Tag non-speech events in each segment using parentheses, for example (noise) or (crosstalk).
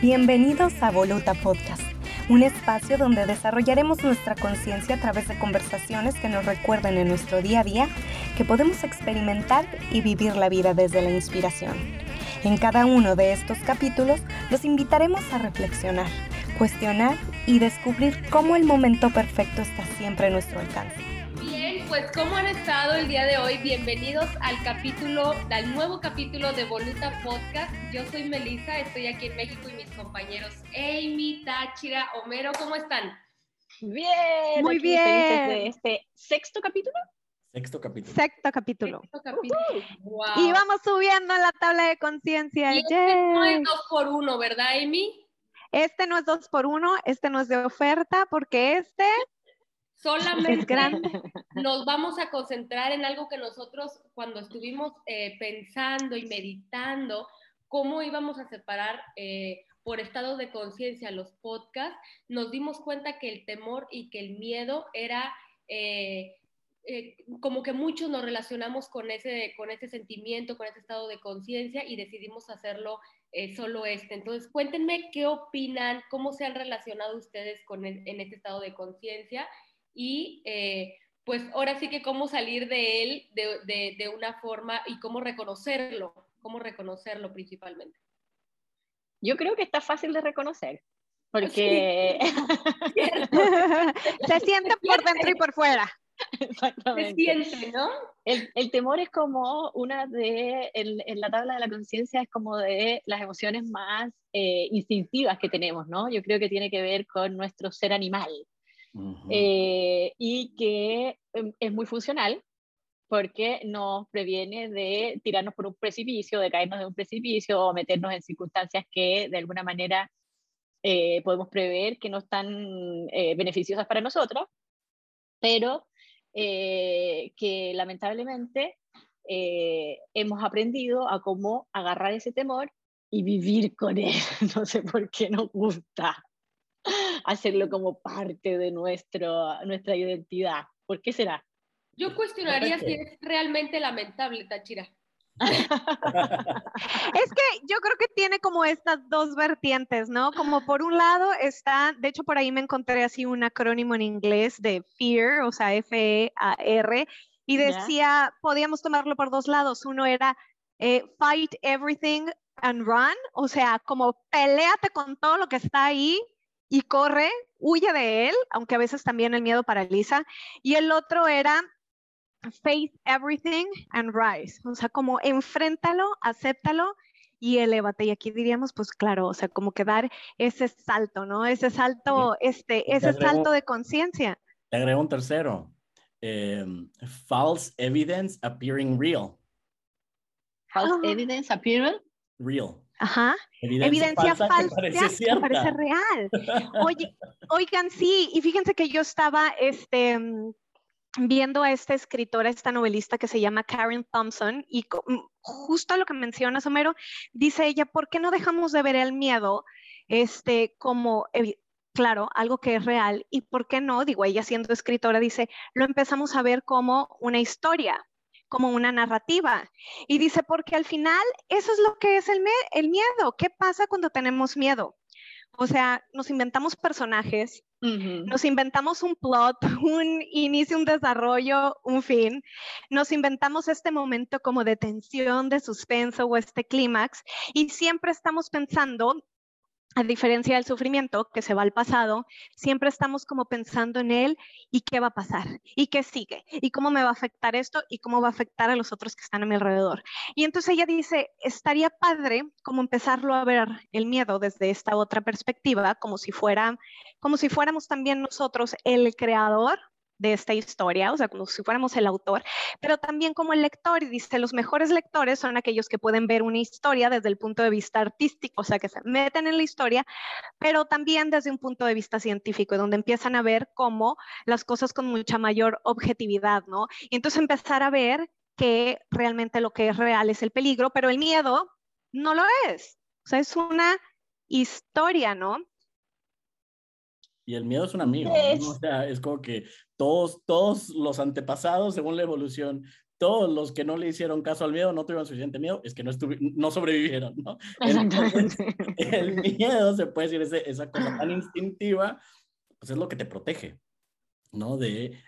Bienvenidos a Voluta Podcast, un espacio donde desarrollaremos nuestra conciencia a través de conversaciones que nos recuerden en nuestro día a día que podemos experimentar y vivir la vida desde la inspiración. En cada uno de estos capítulos los invitaremos a reflexionar, cuestionar y descubrir cómo el momento perfecto está siempre a nuestro alcance pues ¿cómo han estado el día de hoy? Bienvenidos al capítulo, al nuevo capítulo de Voluta Podcast. Yo soy Melissa, estoy aquí en México y mis compañeros Amy, Táchira, Homero, ¿cómo están? Bien, muy bien. De este sexto capítulo. Sexto capítulo. Sexto capítulo. Y vamos subiendo en la tabla de conciencia. Este no es dos por uno, ¿verdad, Amy? Este no es dos por uno, este no es de oferta, porque este Solamente (laughs) nos vamos a concentrar en algo que nosotros cuando estuvimos eh, pensando y meditando cómo íbamos a separar eh, por estado de conciencia los podcasts, nos dimos cuenta que el temor y que el miedo era eh, como que muchos nos relacionamos con ese, con ese sentimiento, con ese estado de conciencia y decidimos hacerlo solo este. Entonces, cuéntenme qué opinan, cómo se han relacionado ustedes con en este estado de conciencia y eh, pues ahora sí que cómo salir de él de, una forma y cómo reconocerlo, cómo reconocerlo principalmente. Yo creo que está fácil de reconocer, porque (laughs) se siente por dentro y por fuera. Exactamente. Se siente, ¿no? El, temor es como una de, en, la tabla de la conciencia es como de las emociones más eh, instintivas que tenemos, ¿no? Yo creo que tiene que ver con nuestro ser animal. Eh, y que em, es muy funcional porque nos previene de tirarnos por un precipicio, de caernos de un precipicio o meternos en circunstancias que de alguna manera eh, podemos prever que no están eh, beneficiosas para nosotros, pero que lamentablemente hemos aprendido a cómo agarrar ese temor y vivir con él. (laughs) No sé por qué nos gusta (laughs) hacerlo como parte de nuestro, nuestra identidad. ¿Por qué será? Yo cuestionaría si es realmente lamentable, Tachira. (laughs) es que yo creo que tiene como estas dos vertientes, ¿no? Como por un lado está, de hecho por ahí me encontré así un acrónimo en inglés de fear, o sea, F-E-A-R, y decía, podíamos tomarlo por dos lados. Uno era eh, fight everything and run, o sea, como peleate con todo lo que está ahí y corre, huye de él, aunque a veces también el miedo paraliza. Y el otro era face everything and rise, o sea, como enfréntalo, acéptalo y elévate. Y aquí diríamos, pues claro, o sea, como que dar ese salto, ¿no? Ese salto, este, ese salto de conciencia. Le agrego un tercero. Em, false evidence appearing real. False ah. evidence appearing real. Ajá. Evidencia, falsa, que parece, real. Oye, oigan, sí, y fíjense que yo estaba este, viendo a esta escritora, esta novelista que se llama Karen Thompson, y mm, justo lo que menciona Homero, dice ella, ¿por qué no dejamos de ver el miedo este, como claro, algo que es real. ¿Y por qué no? Digo, ella siendo escritora dice, lo empezamos a ver como una historia, como una narrativa. Y dice, porque al final eso es lo que es el, el miedo. ¿Qué pasa cuando tenemos miedo? O sea, nos inventamos personajes, nos inventamos un plot, (laughs) un inicio, un desarrollo, un fin, nos inventamos este momento como de tensión, de suspenso o este clímax y siempre estamos pensando a diferencia del sufrimiento que se va al pasado, siempre estamos como pensando en él y qué va a pasar y qué sigue y cómo me va a afectar esto y cómo va a afectar a los otros que están a mi alrededor. Y entonces ella dice, estaría padre como empezarlo a ver el miedo desde esta otra perspectiva, como si fuera como si fuéramos también nosotros el creador de esta historia, o sea, como si fuéramos el autor, pero también como el lector, y dice, los mejores lectores son aquellos que pueden ver una historia desde el punto de vista artístico, o sea, que se meten en la historia, pero también desde un punto de vista científico, donde empiezan a ver cómo las cosas con mucha mayor objetividad, ¿no? Y entonces empezar a ver que realmente lo que es real es el peligro, pero el miedo no lo es, o sea, es una historia, ¿no? Y el miedo es un amigo. O sea, es como que todos, todos los antepasados, según la evolución, todos los que no le hicieron caso al miedo no tuvieron suficiente miedo, es que no, no sobrevivieron, ¿no? (laughs) el miedo, se puede decir, esa cosa tan instintiva, pues es lo que te protege, ¿no? De,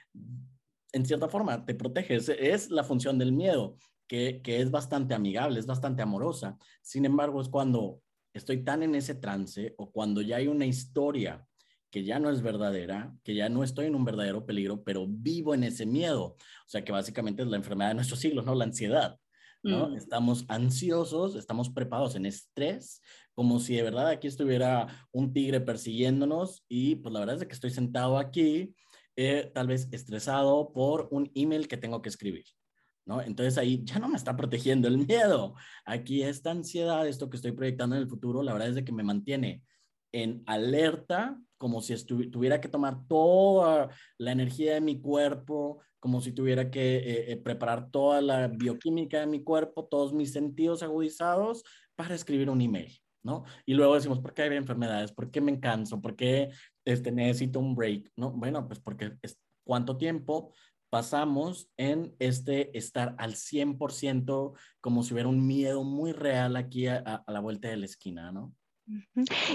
en cierta forma, te protege, es, la función del miedo, que, que es bastante amigable, es bastante amorosa. Sin embargo, es cuando estoy tan en ese trance o cuando ya hay una historia que ya no es verdadera, que ya no estoy en un verdadero peligro, pero vivo en ese miedo. O sea, que básicamente es la enfermedad de nuestros siglos, ¿no? La ansiedad. ¿no? Mm. Estamos ansiosos, estamos preparados en estrés, como si de verdad aquí estuviera un tigre persiguiéndonos y pues la verdad es que estoy sentado aquí, eh, tal vez estresado por un email que tengo que escribir. ¿No? Entonces ahí ya no me está protegiendo el miedo. Aquí esta ansiedad, esto que estoy proyectando en el futuro, la verdad es de que me mantiene en alerta, como si tuviera que tomar toda la energía de mi cuerpo, como si tuviera que eh, eh, preparar toda la bioquímica de mi cuerpo, todos mis sentidos agudizados para escribir un email, ¿no? Y luego decimos, ¿por qué hay enfermedades? ¿Por qué me canso? ¿Por qué este, necesito un break? ¿No? Bueno, pues porque es, cuánto tiempo pasamos en este estar al 100% como si hubiera un miedo muy real aquí a, a la vuelta de la esquina, ¿no?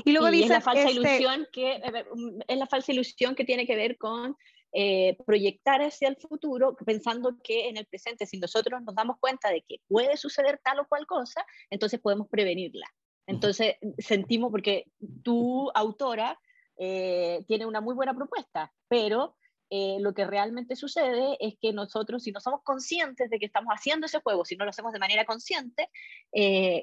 Y luego dice es la falsa este ilusión que mm, es la falsa ilusión que tiene que ver con eh, proyectar hacia el futuro pensando que en el presente, si nosotros nos damos cuenta de que puede suceder tal o cual cosa, entonces podemos prevenirla. Entonces sentimos, porque tu autora eh, tiene una muy buena propuesta, pero eh, lo que realmente sucede es que nosotros, si no somos conscientes de que estamos haciendo ese juego, si no lo hacemos de manera consciente,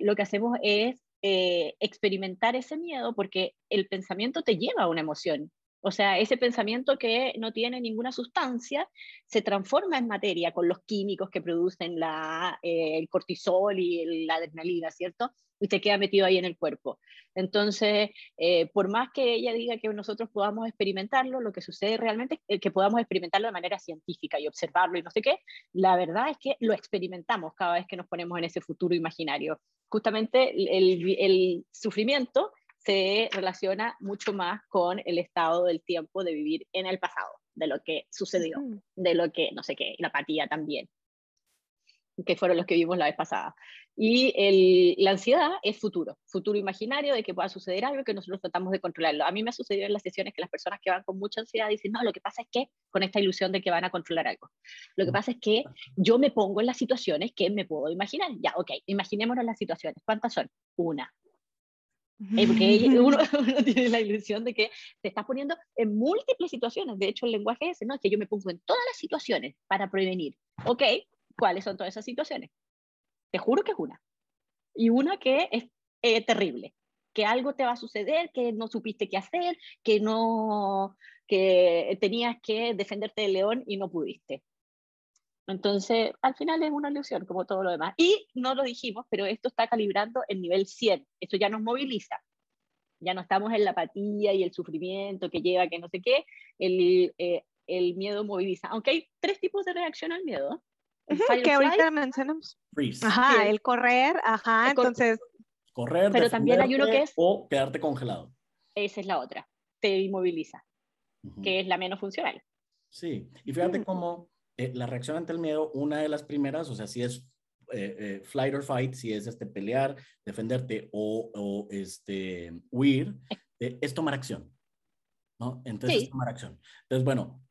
lo que hacemos es eh, experimentar ese miedo porque el pensamiento te lleva a una emoción. O sea, ese pensamiento que no tiene ninguna sustancia se transforma en materia con los químicos que producen la, eh, el cortisol y la adrenalina, ¿cierto? Y te queda metido ahí en el cuerpo. Entonces, eh, por más que ella diga que nosotros podamos experimentarlo, lo que sucede realmente es que podamos experimentarlo de manera científica y observarlo y no sé qué, la verdad es que lo experimentamos cada vez que nos ponemos en ese futuro imaginario. Justamente el, sufrimiento se relaciona mucho más con el estado del tiempo de vivir en el pasado, de lo que sucedió, de lo que, no sé qué, la apatía también, que fueron los que vimos la vez pasada. Y el, la ansiedad es futuro, futuro imaginario de que pueda suceder algo que nosotros tratamos de controlarlo. A mí me ha sucedido en las sesiones que las personas que van con mucha ansiedad dicen, no, lo que pasa es que, con esta ilusión de que van a controlar algo, lo que pasa es que yo me pongo en las situaciones que me puedo imaginar. Ya, ok, imaginémonos las situaciones. ¿Cuántas son? Una. Eh, porque (laughs) uno, (laughs) uno, tiene la ilusión de que te estás poniendo en múltiples situaciones. De hecho, el lenguaje es ese, ¿no? Es que yo me pongo en todas las situaciones para prevenir. Ok, ¿cuáles son todas esas situaciones? Te juro que es una. Y una que es eh, terrible, que algo te va a suceder, que no supiste qué hacer, que no, que tenías que defenderte del león y no pudiste. Entonces, al final es una ilusión, como todo lo demás. Y no lo dijimos, pero esto está calibrando el nivel 100. Esto ya nos moviliza. Ya no estamos en la apatía y el sufrimiento que lleva, que no sé qué. El, eh, el miedo moviliza. Aunque hay tres tipos de reacción al miedo que ahorita mencionamos. Ajá, el correr, ajá, entonces. Correr, pero también hay uno que es. O quedarte congelado. Esa es la otra. Te inmoviliza, que es la menos funcional. Sí, y fíjate cómo eh, la reacción ante el miedo, una de las primeras, o sea, si es eh, eh, flight or fight, si es este pelear, defenderte o, o este huir, es tomar acción. ¿no? Entonces, es tomar acción. Entonces, bueno,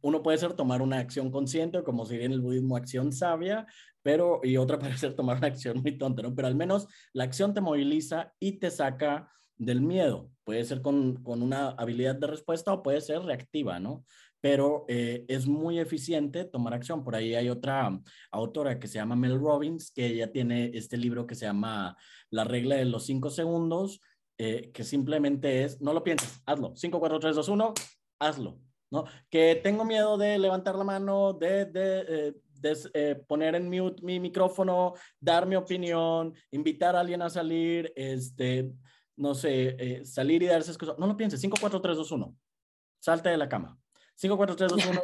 uno puede ser tomar una acción consciente, como si en el budismo acción sabia, pero y otra (laughs) puede ser tomar una acción muy tonta, ¿no? Pero al menos la acción te moviliza y te saca del miedo. Puede ser con, con una habilidad de respuesta o puede ser reactiva, ¿no? Pero eh, es muy eficiente tomar acción. Por ahí hay otra autora que se llama Mel Robbins, que ella tiene este libro que se llama La regla de los cinco segundos, eh, que simplemente es, no lo pienses, hazlo. 5, 4, 3, 2, 1, hazlo ¿no? Que tengo miedo de levantar la mano, de, eh, eh, poner en mute mi micrófono, dar mi opinión, invitar a alguien a salir, este, no sé, eh, salir y darse cosas. No lo pienses, 5, 4, 3, 2, 1. Salte de la cama. 5, 4, 3, 2, 1.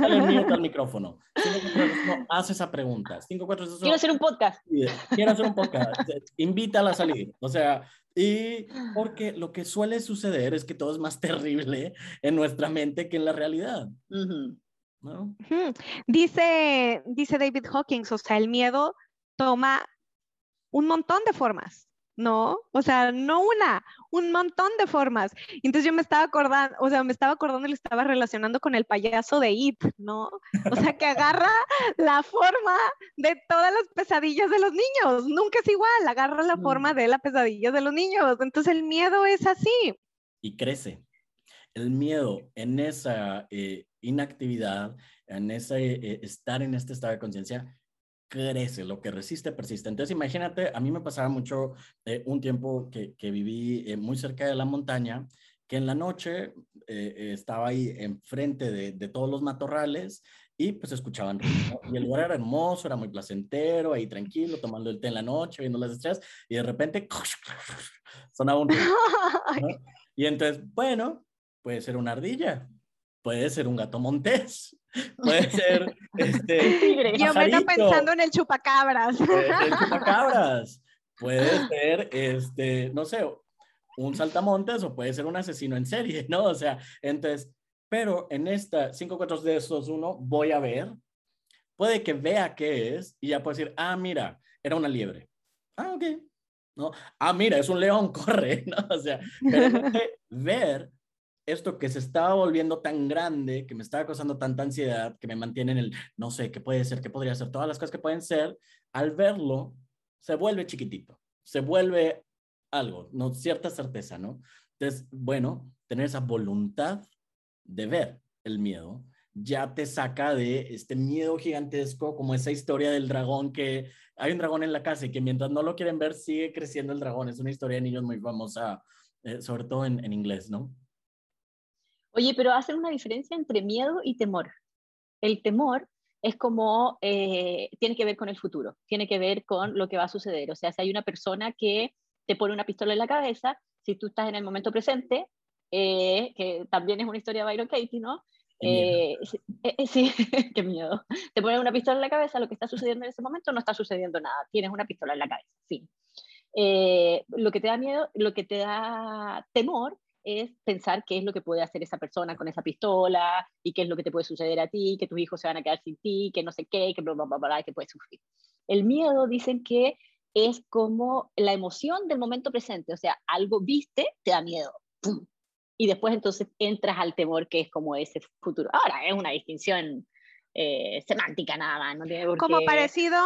Dale mute al micrófono. 5, 4, 3, 2, 1. Haz esa pregunta. 5, 4, 3, 2, 1. Quiero hacer un podcast. Quiero hacer un podcast. Invítala a salir. O sea, y porque lo que suele suceder es que todo es más terrible en nuestra mente que en la realidad. ¿no? Dice, dice David Hawkins, o sea, el miedo toma un montón de formas. ¿No? O sea, no una, un montón de formas. Entonces yo me estaba acordando, o sea, me estaba acordando y le estaba relacionando con el payaso de It, ¿no? O sea, que agarra (laughs) la forma de todas las pesadillas de los niños. Nunca es igual, agarra la forma de la pesadilla de los niños. Entonces el miedo es así. Y crece. El miedo en esa eh, inactividad, en ese eh, estar en este estado de conciencia, crece, lo que resiste persiste. Entonces, imagínate, a mí me pasaba mucho eh, un tiempo que, que viví eh, muy cerca de la montaña, que en la noche eh, estaba ahí enfrente de, de, todos los matorrales y pues escuchaban ruido. Y el lugar era hermoso, era muy placentero, ahí tranquilo, tomando el té en la noche, viendo las estrellas, y de repente sonaba un ruido. (laughs) Y entonces, bueno, puede ser una ardilla, puede ser un gato montés, (laughs) Puede ser este. Yo me estoy pensando en el chupacabras. El (laughs) chupacabras. Puede ser, este, no sé, un saltamontes o puede ser un asesino en serie, (laughs) ¿no? O sea, entonces, pero en esta 5, 4 de estos uno, voy a ver, puede que vea qué es y ya puede decir, ah, mira, era una liebre. Ah, ok. ¿No? Ah, mira, es un león, corre, ¿no? O sea, ver esto que se estaba volviendo tan grande, que me estaba causando tanta ansiedad, que me mantiene en el, no sé, qué puede ser, qué podría ser, todas las cosas que pueden ser, al verlo, se vuelve chiquitito, se vuelve algo, no cierta certeza, ¿no? Entonces, bueno, tener esa voluntad de ver el miedo ya te saca de este miedo gigantesco, como esa historia del dragón que hay un dragón en la casa y que mientras no lo quieren ver sigue creciendo el dragón. Es una historia de niños muy famosa, eh, sobre todo en, en inglés, ¿no? Oye, pero hacen una diferencia entre miedo y temor. El temor es como, eh, tiene que ver con el futuro, tiene que ver con lo que va a suceder. O sea, si hay una persona que te pone una pistola en la cabeza, si tú estás en el momento presente, eh, que también es una historia de Byron Katie, ¿no? Eh, sí, (laughs) qué miedo. Te ponen una pistola en la cabeza, lo que está sucediendo en ese momento no está sucediendo nada, tienes una pistola en la cabeza, fin. lo que te da miedo, lo que te da temor es pensar qué es lo que puede hacer esa persona con esa pistola y qué es lo que te puede suceder a ti, que tus hijos se van a quedar sin ti, que no sé qué, que bla, bla, bla, que puedes sufrir. El miedo dicen que es como la emoción del momento presente, o sea, algo viste, te da miedo. Y después entonces entras al temor que es como ese futuro. Ahora, es una distinción eh, semántica nada más. No tiene Como parecido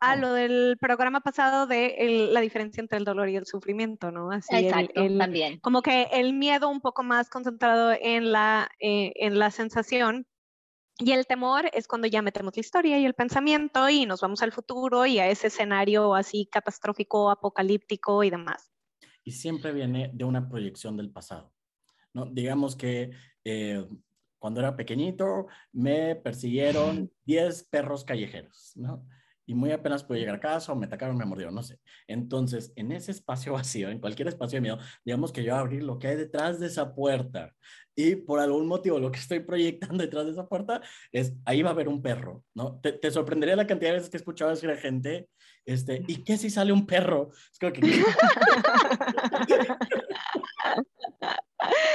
a lo del programa pasado de la diferencia entre el dolor y el sufrimiento, ¿no? Así Exacto, también. Como que el miedo un poco más concentrado en la, eh, en la sensación. Y el temor es cuando ya metemos la historia y el pensamiento y nos vamos al futuro y a ese escenario así catastrófico, apocalíptico y demás. Y siempre viene de una proyección del pasado. ¿no? Digamos que eh, cuando era pequeñito, me persiguieron (laughs) 10 perros callejeros, ¿no? Y muy apenas pude llegar a casa o me atacaron, me mordieron, no sé. Entonces, en ese espacio (laughs) vacío, en cualquier espacio de miedo, digamos que yo abrir lo que hay detrás de esa puerta y por algún motivo lo que estoy proyectando detrás de esa puerta es, ahí va a haber un perro, ¿no? Te, te sorprendería la cantidad de veces que he escuchado decir a gente, este, ¿y qué si sale un perro? Es como que... (laughs)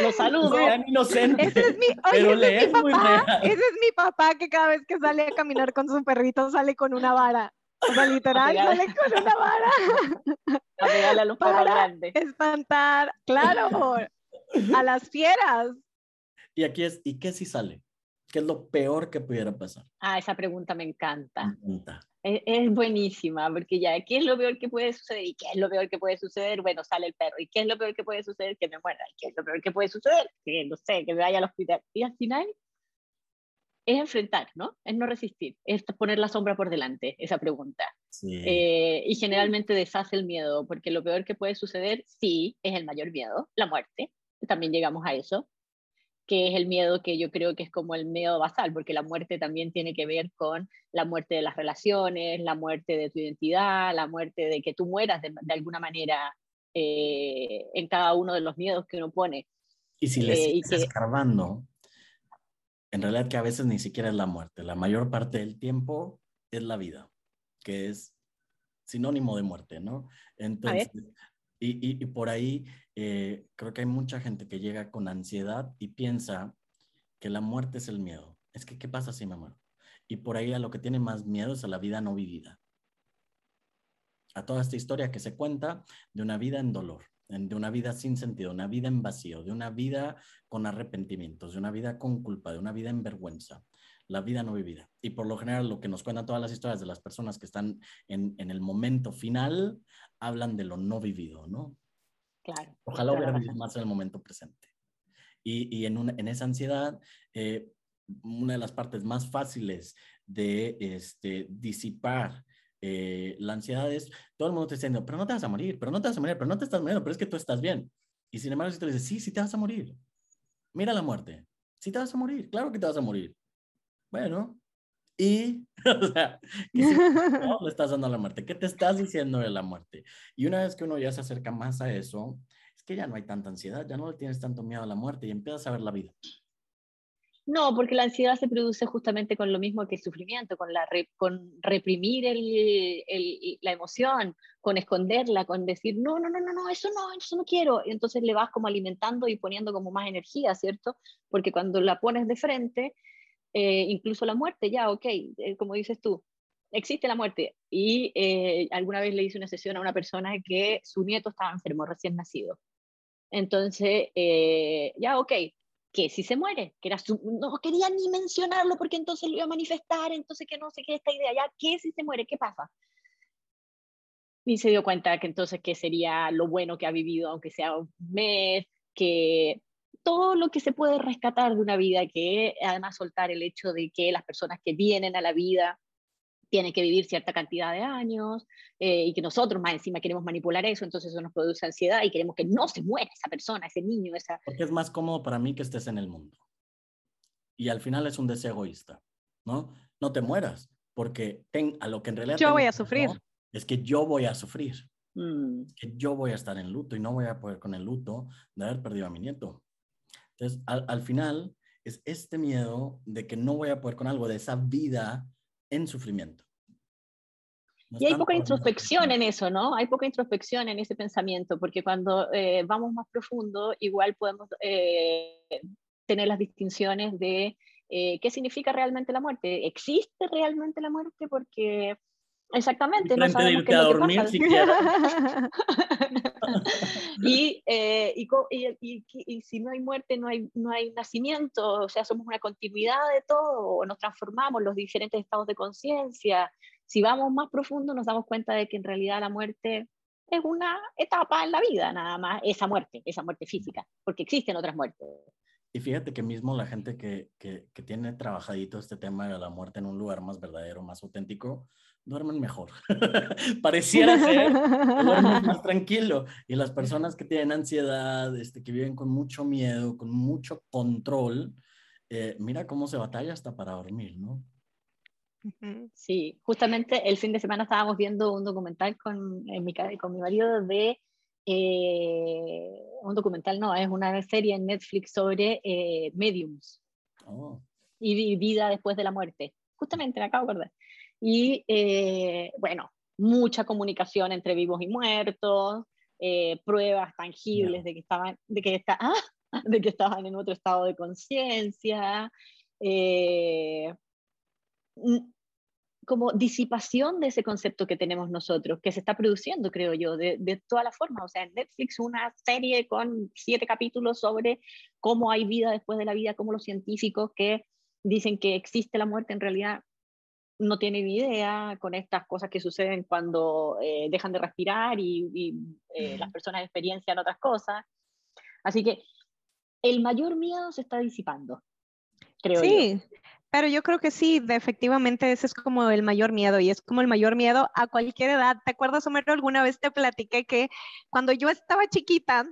Lo saludo. inocente. Ese es mi, ese es mi papá, ese es mi papá que cada vez que sale a caminar con su perrito sale con una vara. O sea, literal, sale con una vara. A pegarle a los perros grandes. Espantar, claro, a las fieras. Y aquí es, ¿y qué si sale? ¿Qué es lo peor que pudiera pasar? Ah, esa pregunta me encanta. Es, buenísima, porque ya, ¿qué es lo peor que puede suceder? ¿Y qué es lo peor que puede suceder? Bueno, sale el perro. ¿Y qué es lo peor que puede suceder? Que me muera. ¿Y qué es lo peor que puede suceder? Que, no sé, que me vaya al hospital. Y al final es enfrentar, ¿no? Es no resistir, es poner la sombra por delante, esa pregunta. Eh, y generalmente deshace el miedo, porque lo peor que puede suceder, sí, es el mayor miedo, la muerte. También llegamos a eso que es el miedo que yo creo que es como el miedo basal, porque la muerte también tiene que ver con la muerte de las relaciones, la muerte de tu identidad, la muerte de que tú mueras de, alguna manera eh, en cada uno de los miedos que uno pone. Y si le eh, sigues escarbando, en realidad que a veces ni siquiera es la muerte, la mayor parte del tiempo es la vida, que es sinónimo de muerte, ¿no? Entonces, y, y, por ahí eh, creo que hay mucha gente que llega con ansiedad y piensa que la muerte es el miedo. es que, ¿qué pasa si me muero? Y por ahí a lo que tiene más miedo es a la vida no vivida. A toda esta historia que se cuenta de una vida en dolor, de una vida sin sentido, una vida en vacío, de una vida con arrepentimientos, de una vida con culpa, de una vida en vergüenza, la vida no vivida. Y por lo general lo que nos cuentan todas las historias de las personas que están en, el momento final, hablan de lo no vivido, ¿no? Claro. Ojalá hubiera vivido más en el momento presente. Y, en, esa ansiedad, eh, una de las partes más fáciles de este, disipar eh, la ansiedad es, todo el mundo te está diciendo, pero no te vas a morir, pero no te vas a morir, pero no te estás muriendo, pero es que tú estás bien. Y sin embargo, si te dices, sí, sí te vas a morir. Mira la muerte. Sí te vas a morir, claro que te vas a morir. Bueno, y, (laughs) o sea, no le estás dando a la muerte? ¿Qué te estás diciendo de la muerte? Y una vez que uno ya se acerca más a eso, es que ya no hay tanta ansiedad, ya no le tienes tanto miedo a la muerte y empiezas a ver la vida. No, porque la ansiedad se produce justamente con lo mismo que el sufrimiento, con, la con reprimir el, la emoción, con esconderla, con decir, no, no, no, no, no, eso no, eso no quiero. Y entonces le vas como alimentando y poniendo como más energía, ¿cierto? Porque cuando la pones de frente, eh, incluso la muerte, ya, ok, eh, como dices tú, existe la muerte. Y eh, alguna vez le hice una sesión a una persona que su nieto estaba enfermo, recién nacido. Entonces, ya, ok, que si se muere, que era no quería ni mencionarlo porque entonces lo iba a manifestar, entonces que no sé qué esta idea, ya, ¿qué si se muere? ¿Qué pasa? Y se dio cuenta que entonces que sería lo bueno que ha vivido, aunque sea un mes, que todo lo que se puede rescatar de una vida, que además soltar el hecho de que las personas que vienen a la vida tiene que vivir cierta cantidad de años eh, y que nosotros más encima queremos manipular eso, entonces eso nos produce ansiedad y queremos que no se muera esa persona, ese niño, esa... Porque es más cómodo para mí que estés en el mundo. Y al final es un deseo egoísta, ¿no? No te mueras, porque ten, a lo que en realidad... Yo voy a sufrir. Es que yo voy a sufrir. Mm. que yo voy a estar en luto y no voy a poder con el luto de haber perdido a mi nieto. Entonces, al, al final es este miedo de que no voy a poder con algo, de esa vida en sufrimiento. y hay poca introspección en eso, ¿no? Hay poca introspección en ese pensamiento, porque cuando eh, vamos más profundo, igual podemos eh, tener las distinciones de eh, qué significa realmente la muerte. ¿Existe realmente la muerte? Porque Exactamente, no sabemos qué es lo que pasa. (laughs) (laughs) (laughs) y, eh, y, y, y, si no hay muerte, no hay, no hay nacimiento, o sea, somos una continuidad de todo, o nos transformamos los diferentes estados de conciencia. Si vamos más profundo, nos damos cuenta de que en realidad la muerte es una etapa en la vida, nada más, esa muerte, esa muerte física, porque existen otras muertes. Y fíjate que mismo la gente que, que, que tiene trabajadito este tema de la muerte en un lugar más verdadero, más auténtico, duermen mejor. (laughs) Pareciera ser duermen más (laughs) tranquilo. Y las personas que tienen ansiedad, este, que viven con mucho miedo, con mucho control, eh, mira cómo se batalla hasta para dormir, ¿no? Sí, justamente el fin de semana estábamos viendo un documental con, mi, con mi marido de... Eh, un documental, no, es una serie en Netflix sobre eh, mediums oh. y vida después de la muerte. Justamente, me acabo de acordar. Y eh, bueno, mucha comunicación entre vivos y muertos, pruebas tangibles de que estaban, de que está, (laughs) de que estaban en otro estado de conciencia, como disipación de ese concepto que tenemos nosotros, que se está produciendo, creo yo, de, de todas las formas. O sea, en Netflix una serie con siete capítulos sobre cómo hay vida después de la vida, cómo los científicos que dicen que existe la muerte en realidad no tienen idea con estas cosas que suceden cuando eh, dejan de respirar y, eh, las personas experiencian otras cosas. Así que el mayor miedo se está disipando, creo sí. Pero yo creo que sí, efectivamente ese es como el mayor miedo y es como el mayor miedo a cualquier edad. ¿Te acuerdas, Homero? Alguna vez te platiqué que cuando yo estaba chiquita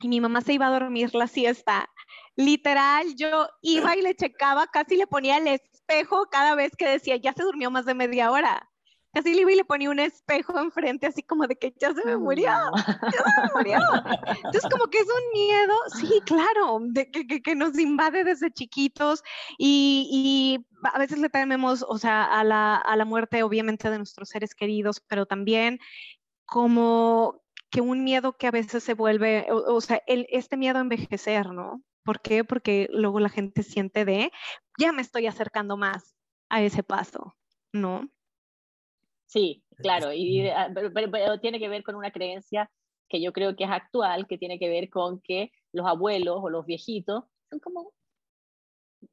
y mi mamá se iba a dormir la siesta, literal, yo iba y le checaba, casi le ponía el espejo cada vez que decía, ya se durmió más de media hora. Casi le iba y le ponía un espejo enfrente, así como de que ya se me murió, ya se me murió. Entonces, como que es un miedo, sí, claro, de que, que, nos invade desde chiquitos y, y, a veces le tememos, o sea, a la, a la muerte, obviamente, de nuestros seres queridos, pero también como que un miedo que a veces se vuelve, o, sea, el, este miedo a envejecer, ¿no? ¿Por qué? Porque luego la gente siente de, ya me estoy acercando más a ese paso, ¿no? Sí, claro, y, ah, pero, tiene que ver con una creencia que yo creo que es actual, que tiene que ver con que los abuelos o los viejitos son como,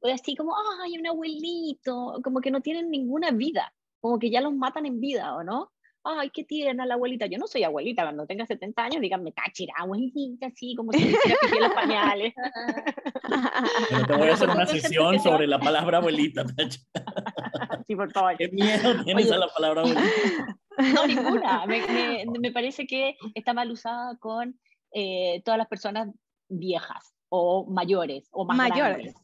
así como, ay, un abuelito, como que no tienen ninguna vida, como que ya los matan en vida, ¿o no? Ay, qué tierna la abuelita. Yo no soy abuelita, cuando tenga 70 años, díganme, cachira, abuelita, así, como si piqué los pañales. (laughs) Pero te voy a hacer una sesión sobre la palabra abuelita, (laughs) Sí, por favor. ¿Qué miedo tienes a la palabra abuelita? (laughs) No, ninguna. Me, me, me parece que está mal usada con eh, todas las personas viejas o mayores o más mayores. Grandes,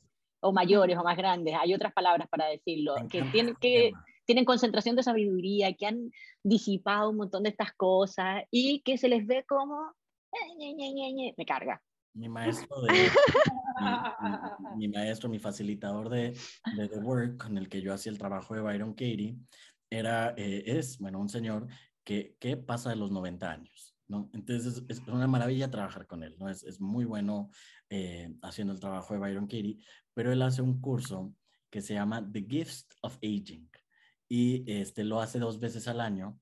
o mayores o más grandes. Hay otras palabras para decirlo, que tienen que tienen concentración de sabiduría, que han disipado un montón de estas cosas y que se les ve como, eh, me carga. Mi maestro, de, mi, maestro, mi facilitador de, de, The Work, con el que yo hacía el trabajo de Byron Katie, era, eh, es, bueno, un señor que, que, pasa de los 90 años, ¿no? Entonces es, una maravilla trabajar con él, ¿no? Es, es muy bueno eh, haciendo el trabajo de Byron Katie, pero él hace un curso que se llama The Gifts of Aging y este, lo hace dos veces al año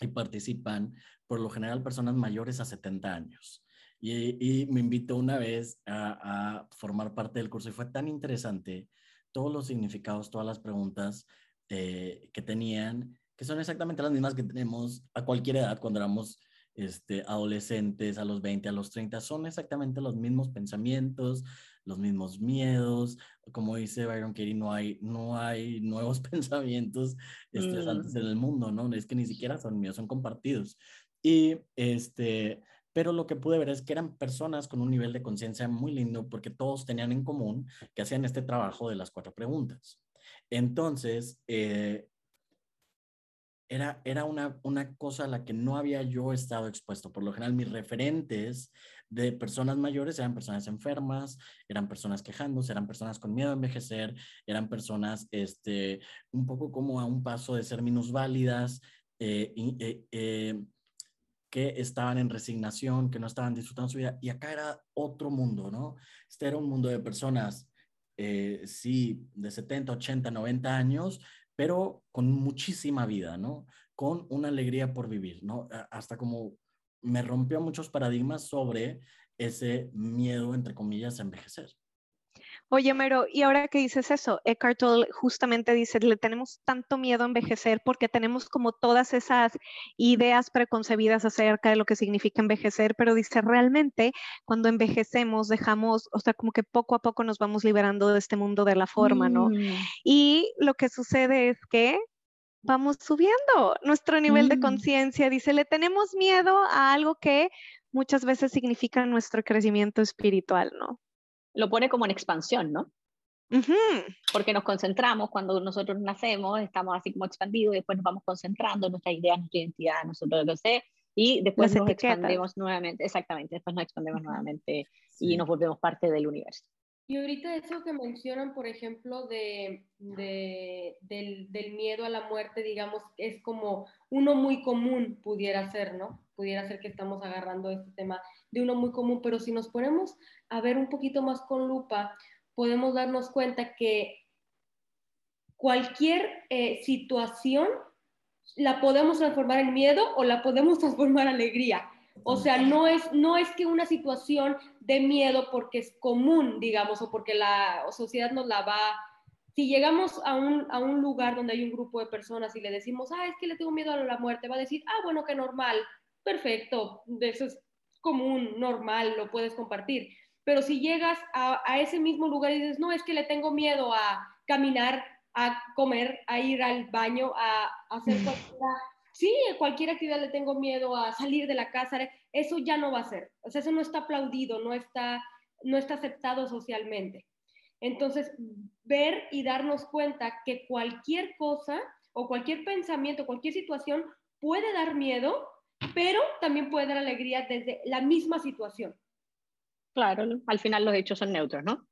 y participan por lo general personas mayores a 70 años. Y, me invitó una vez a, a, formar parte del curso y fue tan interesante todos los significados, todas las preguntas eh, que tenían, que son exactamente las mismas que tenemos a cualquier edad cuando éramos este, adolescentes, a los 20, a los 30, son exactamente los mismos pensamientos, los mismos miedos. Como dice Byron Katie, no hay, no hay (laughs) nuevos pensamientos estresantes mm. en el mundo, ¿no? Es que ni siquiera son míos, son compartidos. Y este, pero lo que pude ver es que eran personas con un nivel de conciencia muy lindo porque todos tenían en común que hacían este trabajo de las cuatro preguntas. Entonces, eh, era, era una, una cosa a la que no había yo estado expuesto. Por lo general, mis referentes de personas mayores eran personas enfermas, eran personas quejándose, eran personas con miedo a envejecer, eran personas este, un poco como a un paso de ser minusválidas, eh, eh, eh, que estaban en resignación, que no estaban disfrutando su vida. Y acá era otro mundo, ¿no? Este era un mundo de personas, sí, de 70, 80, 90 años, pero con muchísima vida, ¿no? Con una alegría por vivir, ¿no? Hasta como me rompió muchos paradigmas sobre ese miedo, entre comillas, a envejecer. Oye, Mero, y ahora que dices eso, Eckhart Tolle justamente dice, le tenemos tanto miedo a envejecer porque tenemos como todas esas ideas preconcebidas acerca de lo que significa envejecer, pero dice, realmente cuando envejecemos dejamos, o sea, como que poco a poco nos vamos liberando de este mundo de la forma, ¿no? Mm. Y lo que sucede es que vamos subiendo nuestro nivel de mm. conciencia. Dice, le tenemos miedo a algo que muchas veces significa nuestro crecimiento espiritual, ¿no? Lo pone como en expansión, ¿no? Porque nos concentramos cuando nosotros nacemos, estamos así como expandidos, y después nos vamos concentrando en nuestra idea, nuestra identidad, nosotros lo sé, y después nos expandemos nuevamente, exactamente, después nos expandemos nuevamente y nos volvemos parte del universo. Y ahorita eso que mencionan, por ejemplo, de, de, del, del, miedo a la muerte, digamos, es como uno muy común pudiera ser, ¿no? Pudiera ser que estamos agarrando este tema de uno muy común, pero si nos ponemos a ver un poquito más con lupa, podemos darnos cuenta que cualquier eh, situación la podemos transformar en miedo o la podemos (laughs) transformar en alegría. O sea, no es, no es que una situación de miedo porque es común, digamos, o porque la sociedad nos la va... Si llegamos a un, a un lugar donde hay un grupo de personas y le decimos, ah, es que le tengo miedo a la muerte, va a decir, ah, bueno, que normal, perfecto, eso es común, normal, lo puedes compartir. Pero si llegas a, ese mismo lugar y dices, no, es que le tengo miedo a caminar, a comer, a ir al baño, a, hacer cualquier, sí, cualquier actividad le tengo miedo a salir de la casa, eso ya no va a ser. O sea, eso no está aplaudido, no está, no está aceptado socialmente. Entonces, ver y darnos cuenta que cualquier cosa o cualquier pensamiento, cualquier situación puede dar miedo pero también puede dar alegría desde la misma situación. Claro, al final los hechos son neutros, ¿no?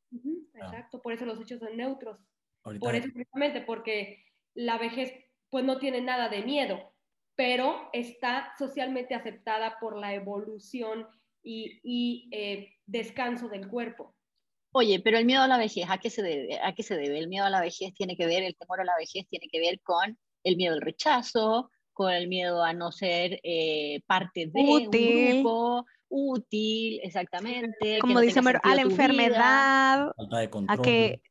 exacto, por eso los hechos son neutros. Por eso precisamente, porque la vejez pues no tiene nada de miedo, pero está socialmente aceptada por la evolución y, y eh, descanso del cuerpo. Oye, pero el miedo a la vejez, ¿a qué se debe? ¿A qué se debe? El miedo a la vejez tiene que ver, el temor a la vejez tiene que ver con el miedo al rechazo, con el miedo a no ser eh, parte de un grupo, útil, exactamente. Como dice a la enfermedad, falta de control. A que,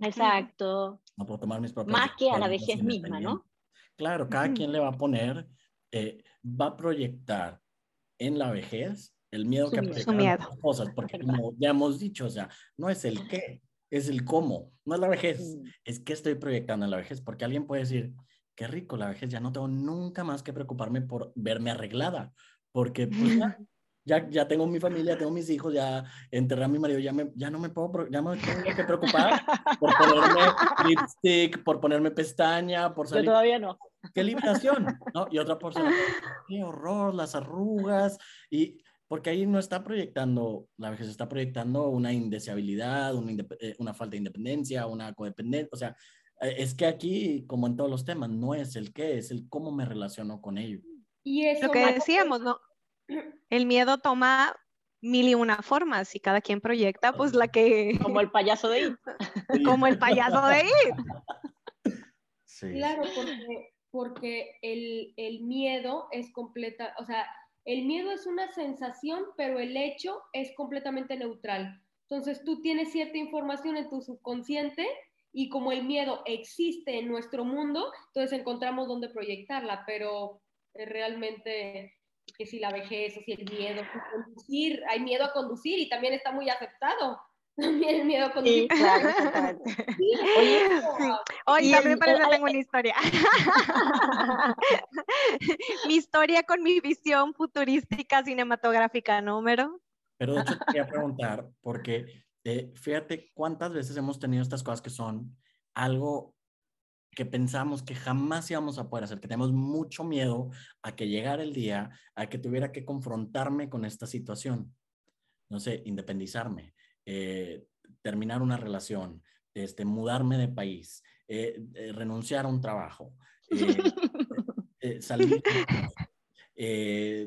exacto. No puedo tomar mis propias Más que a la vejez misma, ¿no? Claro, cada quien le va a poner, eh, va a proyectar en la vejez el miedo que proyecta las cosas, porque como ya hemos dicho, o sea, no es el qué, es el cómo, no es la vejez, mm. es qué estoy proyectando en la vejez, porque alguien puede decir, qué rico la vejez, ya no tengo nunca más que preocuparme por verme arreglada, porque pues, ya, (laughs) ya, tengo mi familia, tengo mis hijos, ya enterré a mi marido, ya, me, ya no me puedo, ya me tengo que preocupar por ponerme (laughs) lipstick, por ponerme pestaña, por salir. Yo todavía no. Qué liberación, ¿no? Y otra persona, qué horror, las arrugas, y porque ahí no está proyectando, la vejez está proyectando una indeseabilidad, una, eh, una falta de independencia, una codependencia, o sea, eh, es que aquí, como en todos los temas, no es el qué, es el cómo me relaciono con ellos. Y eso Lo que decíamos, ¿no? El miedo toma mil y una formas y cada quien proyecta pues la que... (laughs) Como el payaso de It. (laughs) Como el payaso de It. Sí. Claro, porque, porque el, el miedo es completa, o sea, el miedo es una sensación, pero el hecho es completamente neutral. Entonces tú tienes cierta información en tu subconsciente y como el miedo existe en nuestro mundo, entonces encontramos dónde proyectarla, pero realmente que si la vejez o si el miedo, conducir, hay miedo a conducir y también está muy aceptado. (laughs) También (laughs) el miedo a conducir. Oye, también parece que tengo una historia. (laughs) mi historia con mi visión futurística cinematográfica, número. Pero de hecho te quería preguntar, porque eh, fíjate cuántas veces hemos tenido estas cosas que son algo que pensamos que jamás íbamos a poder hacer, que tenemos mucho miedo a que llegara el día, a que tuviera que confrontarme con esta situación. No sé, independizarme, eh, terminar una relación, este, mudarme de país, eh, renunciar a un trabajo, (laughs) salir,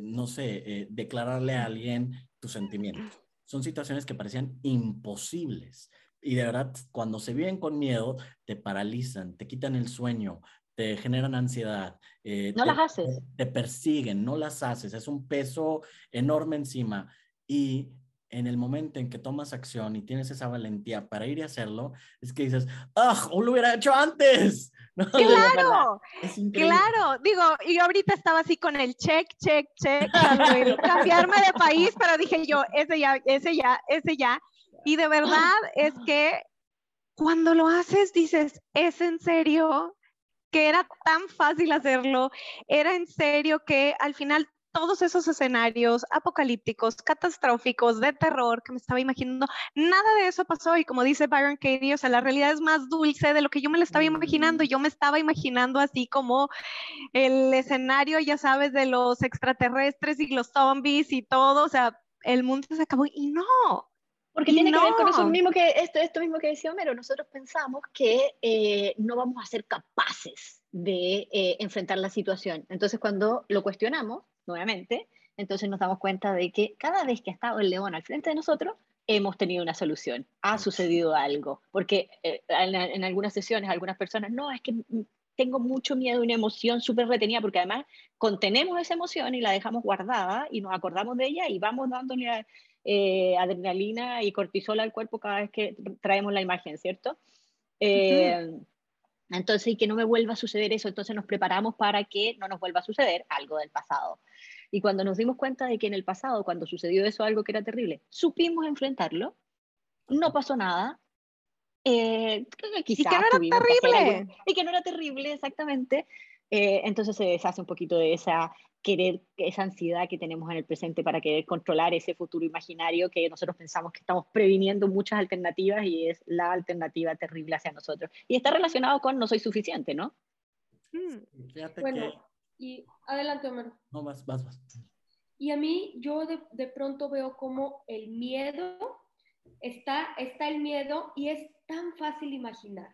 no sé, declararle a alguien tus sentimientos son situaciones que parecían imposibles. Y de verdad, cuando se viven con miedo, te paralizan, te quitan el sueño, te generan ansiedad. Eh, no las haces. Te, persiguen, no las haces. Es un peso enorme encima. Y en el momento en que tomas acción y tienes esa valentía para ir y hacerlo, es que dices, ¡ah! ¡Oh, lo hubiera hecho antes! (laughs) Claro, claro. Digo, y yo ahorita estaba así con el check, check, check, (laughs) cambiarme de país, pero dije yo, ese ya, ese ya, ese ya. Y de verdad (gasps) es que cuando lo haces dices, ¿es en serio? que era tan fácil hacerlo, era en serio que al final todos esos escenarios apocalípticos, catastróficos, de terror que me estaba imaginando, nada de eso pasó y como dice Byron Katie, o sea, la realidad es más dulce de lo que yo me la estaba imaginando. Yo me estaba imaginando así como el escenario, ya sabes, de los extraterrestres y los zombies y todo, o sea, el mundo se acabó y no. Porque tiene que ver con eso mismo que esto, esto mismo que decía Homero. Nosotros pensamos que eh, no vamos a ser capaces de eh, enfrentar la situación. Entonces, cuando lo cuestionamos, nuevamente, entonces nos damos cuenta de que cada vez que ha estado el león al frente de nosotros, hemos tenido una solución, ha sucedido algo, porque eh, en, algunas sesiones algunas personas, no, es que tengo mucho miedo, una emoción súper retenida, porque además contenemos esa emoción y la dejamos guardada y nos acordamos de ella y vamos dándole eh, adrenalina y cortisol al cuerpo cada vez que traemos la imagen, ¿cierto? Eh, entonces, y que no me vuelva a suceder eso, entonces nos preparamos para que no nos vuelva a suceder algo del pasado. Y cuando nos dimos cuenta de que en el pasado, cuando sucedió eso, algo que era terrible, supimos enfrentarlo, no pasó nada. Eh, quizás y que no era terrible. y que no era terrible, exactamente. Eh, entonces se deshace un poquito de esa querer, esa ansiedad que tenemos en el presente para querer controlar ese futuro imaginario que nosotros pensamos que estamos previniendo muchas alternativas y es la alternativa terrible hacia nosotros. Y está relacionado con no soy suficiente, ¿no? Hmm. bueno, y adelante, Omar. No, vas, vas, vas. Y a mí, yo de, de pronto veo como el miedo, está, está el miedo y es tan fácil imaginar.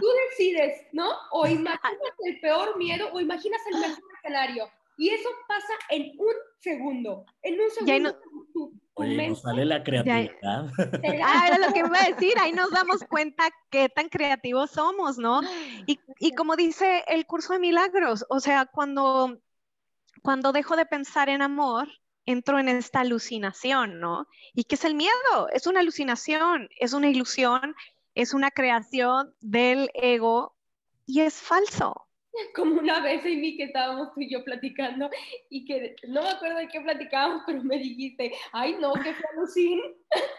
Tú, decides, ¿no? O imaginas el peor miedo o imaginas el mejor escenario. Y eso pasa en un segundo. En un segundo Oye, nos sale la creatividad. Ah, era lo (laughs) que iba a decir, ahí nos damos cuenta qué tan creativos somos, ¿no? Y, y como dice el curso de milagros, o sea, cuando, cuando dejo de pensar en amor, entro en esta alucinación, ¿no? ¿Y qué es el miedo? Es una alucinación, es una ilusión, es una creación del ego y es falso. (laughs) Como una vez, Amy, que estábamos tú y yo platicando y que no me acuerdo de qué platicábamos, pero me dijiste, ay no, qué fue alucin.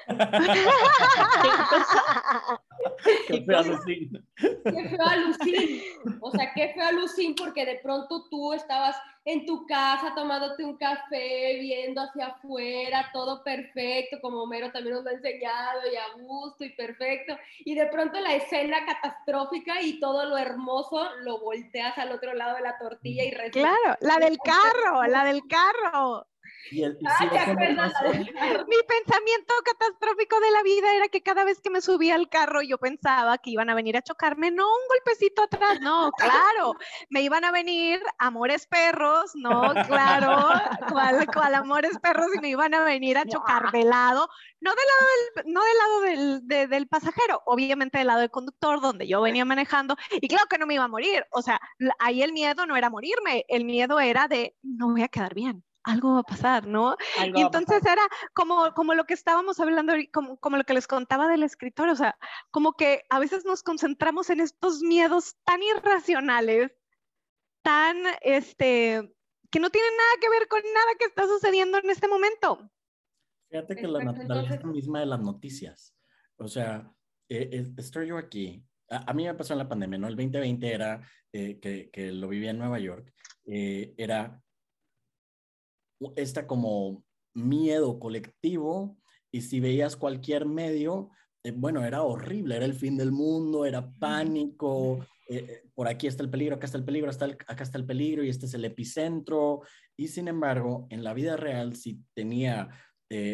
(laughs) qué fue alucin. Qué fue alucin. O sea, qué fue alucin porque de pronto tú estabas en tu casa tomándote un café, viendo hacia afuera, todo perfecto, como Homero también nos lo ha enseñado, y a gusto y perfecto, y de pronto la escena catastrófica y todo lo hermoso lo volteas al otro lado de la tortilla y Claro, la del (laughs) carro, la del carro. Y el, ah, Mi pensamiento catastrófico de la vida era que cada vez que me subía al carro yo pensaba que iban a venir a chocarme, no un golpecito atrás, no, claro, me iban a venir amores perros, no, claro, cual, amores perros y me iban a venir a chocar de lado, no del lado del, no del lado del, del pasajero, obviamente del lado del conductor donde yo venía manejando y claro que no me iba a morir, o sea, ahí el miedo no era morirme, el miedo era de no voy a quedar bien algo va a pasar, ¿no? y entonces era como, como lo que estábamos hablando, como, como lo que les contaba del escritor, o sea, como que a veces nos concentramos en estos miedos tan irracionales, tan, este, que no tienen nada que ver con nada que está sucediendo en este momento. Fíjate que la naturaleza misma de las noticias, o sea, eh, estoy yo aquí, a, mí me pasó en la pandemia, ¿no? El 2020 era, eh, que, que, lo vivía en Nueva York, eh, era esta como miedo colectivo y si veías cualquier medio, eh, bueno, era horrible, era el fin del mundo, era pánico, eh, eh, por aquí está el peligro, acá está el peligro, hasta acá está el peligro y este es el epicentro. Y sin embargo, en la vida real, si tenía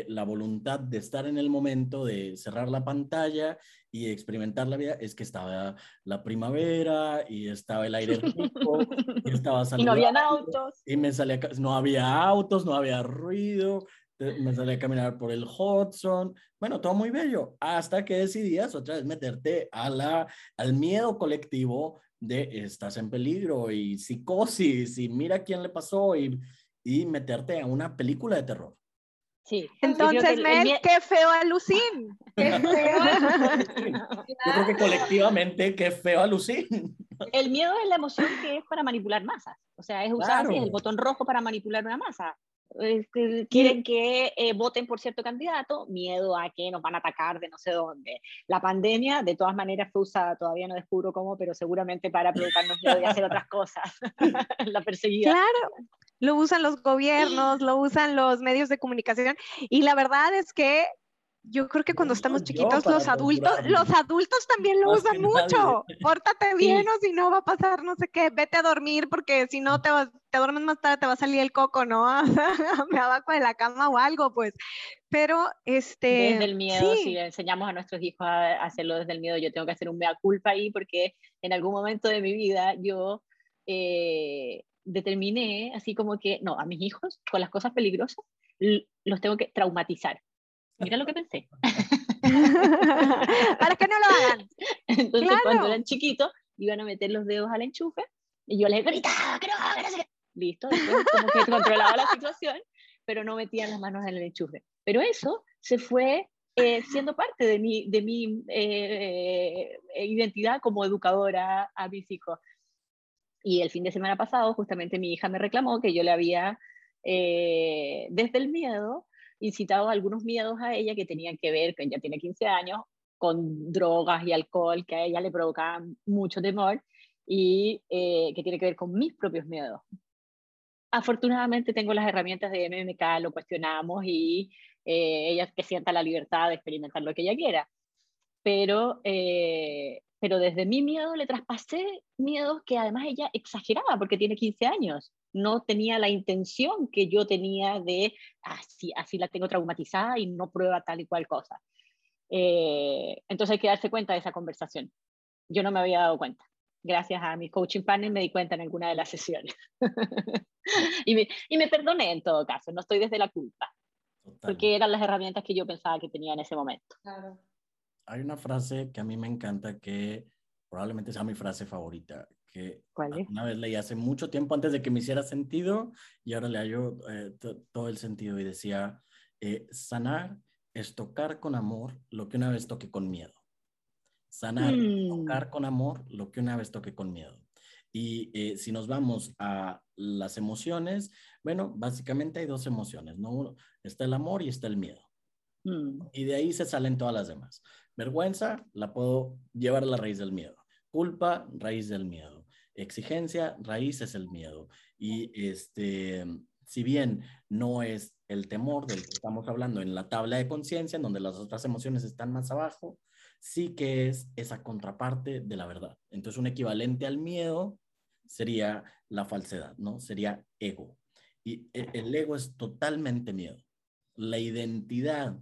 la voluntad de estar en el momento, de cerrar la pantalla y experimentar la vida, es que estaba la primavera y estaba el aire rico (laughs) y estaba Y no había autos. Y me salía, no había autos, no había ruido, me salía a caminar por el Hudson, bueno, todo muy bello, hasta que decidías otra vez meterte a la, al miedo colectivo de estás en peligro y psicosis y mira quién le pasó y, y meterte a una película de terror. Sí. Entonces, Mel, qué feo alucín. Qué (laughs) feo (laughs) Yo creo que colectivamente, qué feo alucín. El miedo es la emoción que es para manipular masas. O sea, es usar el botón rojo para manipular una masa. Este, quieren que eh, voten por cierto candidato, miedo a que nos van a atacar de no sé dónde. La pandemia, de todas maneras, fue usada, todavía no descubro cómo, pero seguramente para provocarnos miedo y hacer otras cosas. (laughs) la perseguida. Claro, lo usan los gobiernos, lo usan los medios de comunicación y la verdad es que yo creo que cuando estamos chiquitos los adultos, los adultos también lo usan mucho. Pórtate bien o si no va a pasar no sé qué, vete a dormir porque si no te, te duermes más tarde te va a salir el coco, ¿no? (laughs) Me abajo de la cama o algo, pues. Pero este desde el miedo, si enseñamos a nuestros hijos a hacerlo desde el miedo, yo tengo que hacer un mea culpa ahí porque en algún momento de mi vida yo eh, determiné así como que, no, a mis hijos con las cosas peligrosas los tengo que traumatizar. Mira lo que pensé. (laughs) Para que no lo hagan. Entonces, cuando eran chiquitos, iban a meter los dedos al enchufe y yo les gritaba, que no, que no Listo, después como que controlaba la situación, pero no metían las manos en el enchufe. Pero eso se fue eh, siendo parte de mi, de mi eh, identidad como educadora a mis hijos. Y el fin de semana pasado, justamente mi hija me reclamó que yo le había, eh, desde el miedo, incitado algunos miedos a ella que tenían que ver, que ella tiene 15 años, con drogas y alcohol que a ella le provocaban mucho temor y eh, que tiene que ver con mis propios miedos. Afortunadamente tengo las herramientas de MMK, lo cuestionamos y eh, ella que sienta la libertad de experimentar lo que ella quiera. Pero pero desde mi miedo le traspasé miedos que además ella exageraba porque tiene 15 años. No tenía la intención que yo tenía de así, así la tengo traumatizada y no prueba tal y cual cosa. Eh, entonces hay que darse cuenta de esa conversación. Yo no me había dado cuenta. Gracias a mi coaching panel me di cuenta en alguna de las sesiones. (laughs) y, me, y me perdoné en todo caso, no estoy desde la culpa. porque eran las herramientas que yo pensaba que tenía en ese momento. Claro. Hay una frase que a mí me encanta que probablemente sea mi frase favorita, que una vez leí hace mucho tiempo antes de que me hiciera sentido y ahora le hallo eh, todo el sentido y decía, eh, sanar es tocar con amor lo que una vez toqué con miedo. Sanar, mm. tocar con amor lo que una vez toqué con miedo. Y eh, si nos vamos a las emociones, bueno, básicamente hay dos emociones, ¿no? Está el amor y está el miedo. Mm. Y de ahí se salen todas las demás. Vergüenza la puedo llevar a la raíz del miedo. Culpa, raíz del miedo. Exigencia, raíz es el miedo. Y este, si bien no es el temor del que estamos hablando en la tabla de conciencia, en donde las otras emociones están más abajo, sí que es esa contraparte de la verdad. Entonces, un equivalente al miedo sería la falsedad, ¿no? Sería ego. Y e, el ego es totalmente miedo. La identidad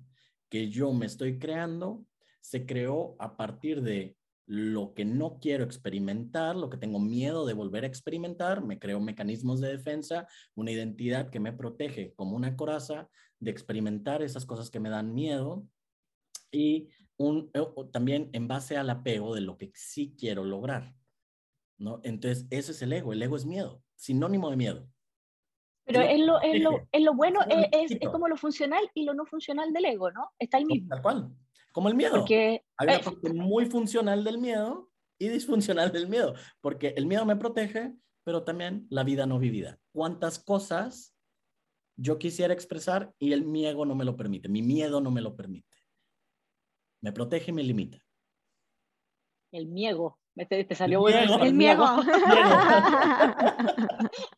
que yo me estoy creando se creó a partir de lo que no quiero experimentar, lo que tengo miedo de volver a experimentar, me creo mecanismos de defensa, una identidad que me protege como una coraza de experimentar esas cosas que me dan miedo y un, también en base al apego de lo que sí quiero lograr. ¿no? Entonces, ese es el ego, el ego es miedo, sinónimo de miedo. Pero es lo, es lo, es lo bueno, es, es, como lo funcional y lo no funcional del ego, ¿no? Está ahí mismo. Tal cual. Como el miedo. Porque, Hay una parte muy funcional del miedo y disfuncional del miedo, porque el miedo me protege, pero también la vida no vivida. ¿Cuántas cosas yo quisiera expresar y el miedo no me lo permite? Mi miedo no me lo permite. Me protege y me limita. El miedo. Te, salió bueno. El miedo.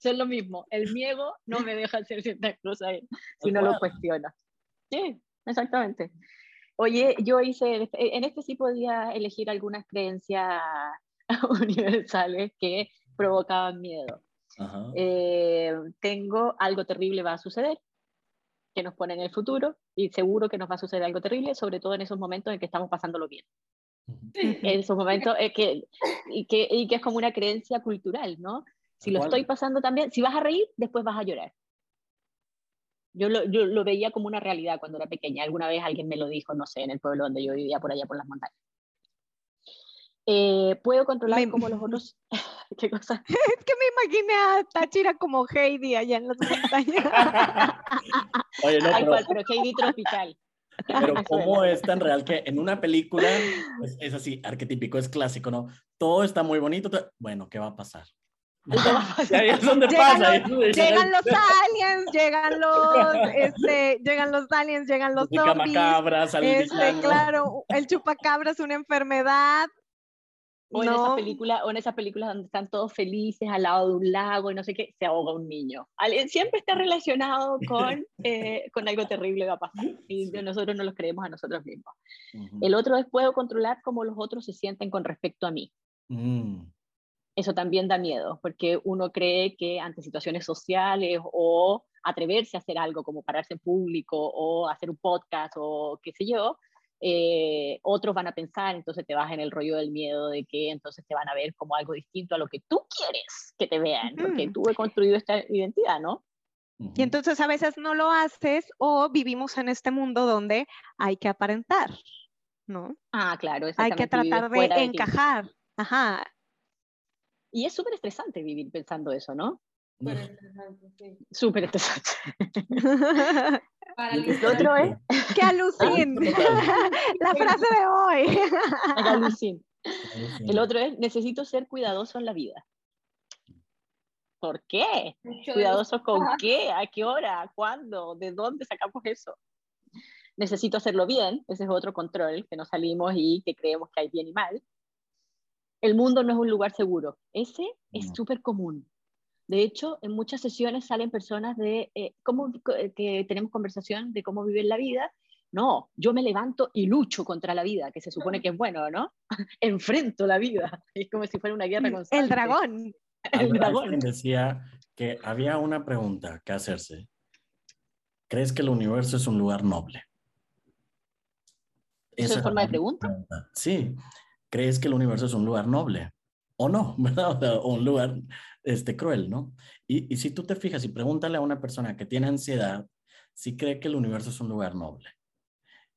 es (laughs) (laughs) lo mismo. El miedo no me deja hacer ciertas cosas si no lo cuestiona. Sí, exactamente. Oye, yo hice, en este sí podía elegir algunas creencias (laughs) universales que provocaban miedo. Eh, tengo algo terrible va a suceder, que nos pone en el futuro, y seguro que nos va a suceder algo terrible, sobre todo en esos momentos en que estamos pasándolo bien. En esos momentos es que, y que, y que es como una creencia cultural, ¿no? Si lo estoy pasando también, si vas a reír, después vas a llorar. Yo lo, yo lo veía como una realidad cuando era pequeña. Alguna vez alguien me lo dijo, no sé, en el pueblo donde yo vivía, por allá por las montañas. Eh, puedo controlar como los otros. (laughs) (laughs) ¿Qué cosa? Es que me imaginé a Tachira como Heidi allá en las montañas. (laughs) Oye, no, pero... pero Heidi tropical. Pero cómo es tan real que en una película pues, es así, arquetípico, es clásico, ¿no? Todo está muy bonito. Bueno, ¿qué va a pasar? (laughs) es donde llegan pasa. Los, llegan los aliens, llegan los, (laughs) este, llegan los aliens, llegan los zombies. Este, claro, el chupacabra es una enfermedad. O en, esa película, o en esas películas donde están todos felices al lado de un lago y no sé qué, se ahoga un niño. Siempre está relacionado (laughs) con, eh, con algo terrible va a pasar y nosotros no lo creemos a nosotros mismos. El otro es puedo controlar cómo los otros se sienten con respecto a mí. Mm eso también da miedo, porque uno cree que ante situaciones sociales o atreverse a hacer algo como pararse en público o hacer un podcast o qué sé yo, eh, otros van a pensar, entonces te vas en el rollo del miedo de que entonces te van a ver como algo distinto a lo que tú quieres que te vean, porque tú he construido esta identidad, ¿no? Y entonces a veces no lo haces o vivimos en este mundo donde hay que aparentar, ¿no? Ah, claro. Hay que tratar de encajar. Ajá, y es súper estresante vivir pensando eso, ¿no? Súper estresante, sí. Súper estresante. (laughs) el otro es... (laughs) ¡Qué alucin! (laughs) La frase de hoy. alucin. El otro es, necesito ser cuidadoso en la vida. ¿Por qué? ¿Cuidadoso con qué? ¿A qué hora? ¿Cuándo? ¿De dónde sacamos eso? Necesito hacerlo bien, ese es otro control, que nos salimos y que creemos que hay bien y mal el mundo no es un lugar seguro. Ese es súper común. De hecho, en muchas sesiones salen personas de eh, cómo eh, que tenemos conversación de cómo vivir la vida. No, yo me levanto y lucho contra la vida, que se supone que es bueno, ¿no? (laughs) Enfrento la vida. Es como si fuera una guerra constante. (laughs) El dragón. El dragón. Decía que había una pregunta que hacerse. ¿Crees que el universo es un lugar noble? ¿Esa es forma de pregunta? Sí, crees que el universo es un lugar noble o no, (laughs) ¿verdad? O un lugar este, cruel, ¿no? Y, y si tú te fijas y pregúntale a una persona que tiene ansiedad si cree que el universo es un lugar noble.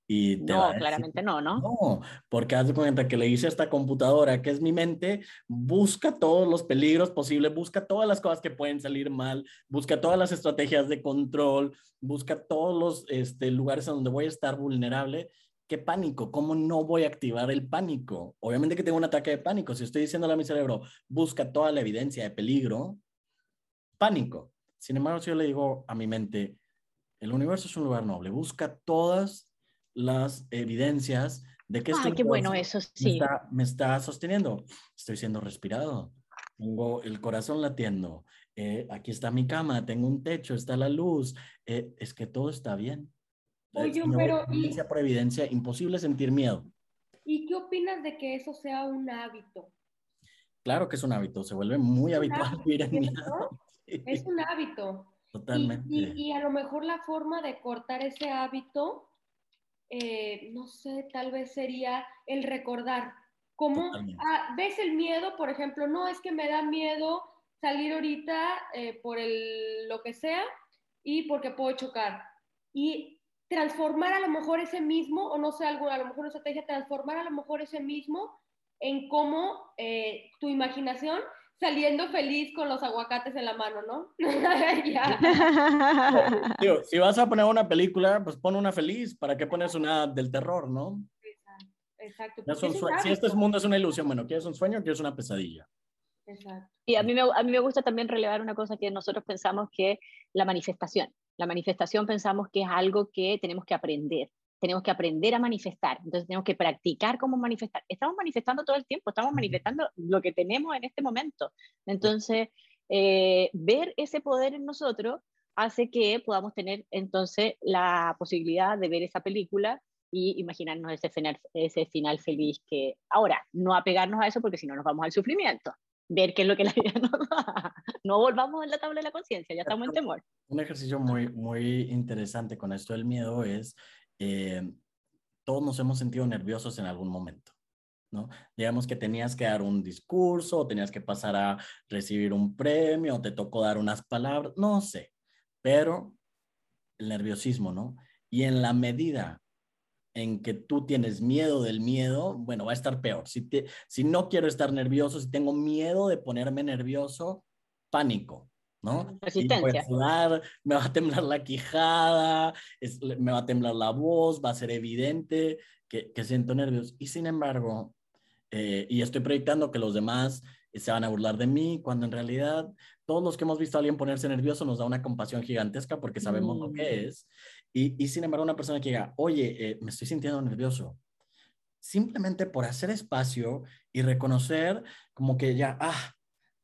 Y no, claramente no, ¿no? No, porque haz de cuenta que le dice a esta computadora, que es mi mente, busca todos los peligros posibles, busca todas las cosas que pueden salir mal, busca todas las estrategias de control, busca todos los este, lugares en donde voy a estar vulnerable. ¿Qué pánico? ¿Cómo no voy a activar el pánico? Obviamente que tengo un ataque de pánico. Si estoy diciéndole a mi cerebro, busca toda la evidencia de peligro, pánico. Sin embargo, si yo le digo a mi mente, el universo es un lugar noble, busca todas las evidencias de que este qué bueno eso, sí. me, está, sosteniendo. Estoy siendo respirado, tengo el corazón latiendo, eh, aquí está mi cama, tengo un techo, está la luz, eh, es que todo está bien. Oye, pero... Evidencia por evidencia, imposible sentir miedo. ¿Y qué opinas de que eso sea un hábito? Claro que es un hábito, se vuelve muy habitual vivir en miedo. Es un hábito. (laughs) Totalmente. y, a lo mejor la forma de cortar ese hábito eh, no sé, tal vez sería el recordar. ¿Cómo ah, ves el miedo, por ejemplo? No, es que me da miedo salir ahorita eh, por el, lo que sea y porque puedo chocar. Y transformar a lo mejor ese mismo, o no sé, algo, a lo mejor una estrategia, transformar a lo mejor ese mismo en cómo eh, tu imaginación saliendo feliz con los aguacates en la mano, ¿no? (laughs) (laughs) si vas a poner una película, pues pon una feliz. ¿Para qué pones una del terror, no? Exacto. si este mundo es una ilusión, bueno, ¿quieres un sueño o quieres una pesadilla? Exacto. Y a mí, me, a mí me gusta también relevar una cosa que nosotros pensamos que la manifestación. La manifestación pensamos que es algo que tenemos que aprender tenemos que aprender a manifestar, entonces tenemos que practicar cómo manifestar. Estamos manifestando todo el tiempo, estamos manifestando lo que tenemos en este momento. Entonces, eh, ver ese poder en nosotros hace que podamos tener entonces la posibilidad de ver esa película y imaginarnos ese final, ese final feliz que ahora, no apegarnos a eso porque si no nos vamos al sufrimiento, ver qué es lo que la vida (laughs) nos da. No volvamos en la tabla de la conciencia, ya estamos en temor. Un ejercicio muy, muy interesante con esto del miedo es eh, todos nos hemos sentido nerviosos en algún momento. ¿no? Digamos que tenías que dar un discurso, o tenías que pasar a recibir un premio, o te tocó dar unas palabras, no sé, pero el nerviosismo, ¿no? Y en la medida en que tú tienes miedo del miedo, bueno, va a estar peor. Si, te, si no quiero estar nervioso, si tengo miedo de ponerme nervioso, pánico. ¿no? Resistencia. (laughs) me va a temblar la quijada, me va a temblar la voz, va a ser evidente que, siento nervios. Y sin embargo, eh, y estoy proyectando que los demás se van a burlar de mí, cuando en realidad todos los que hemos visto a alguien ponerse nervioso nos da una compasión gigantesca porque sabemos lo que mm. es. Y, y, sin embargo, una persona que diga, oye, eh, me estoy sintiendo nervioso, simplemente por hacer espacio y reconocer como que ya, ah,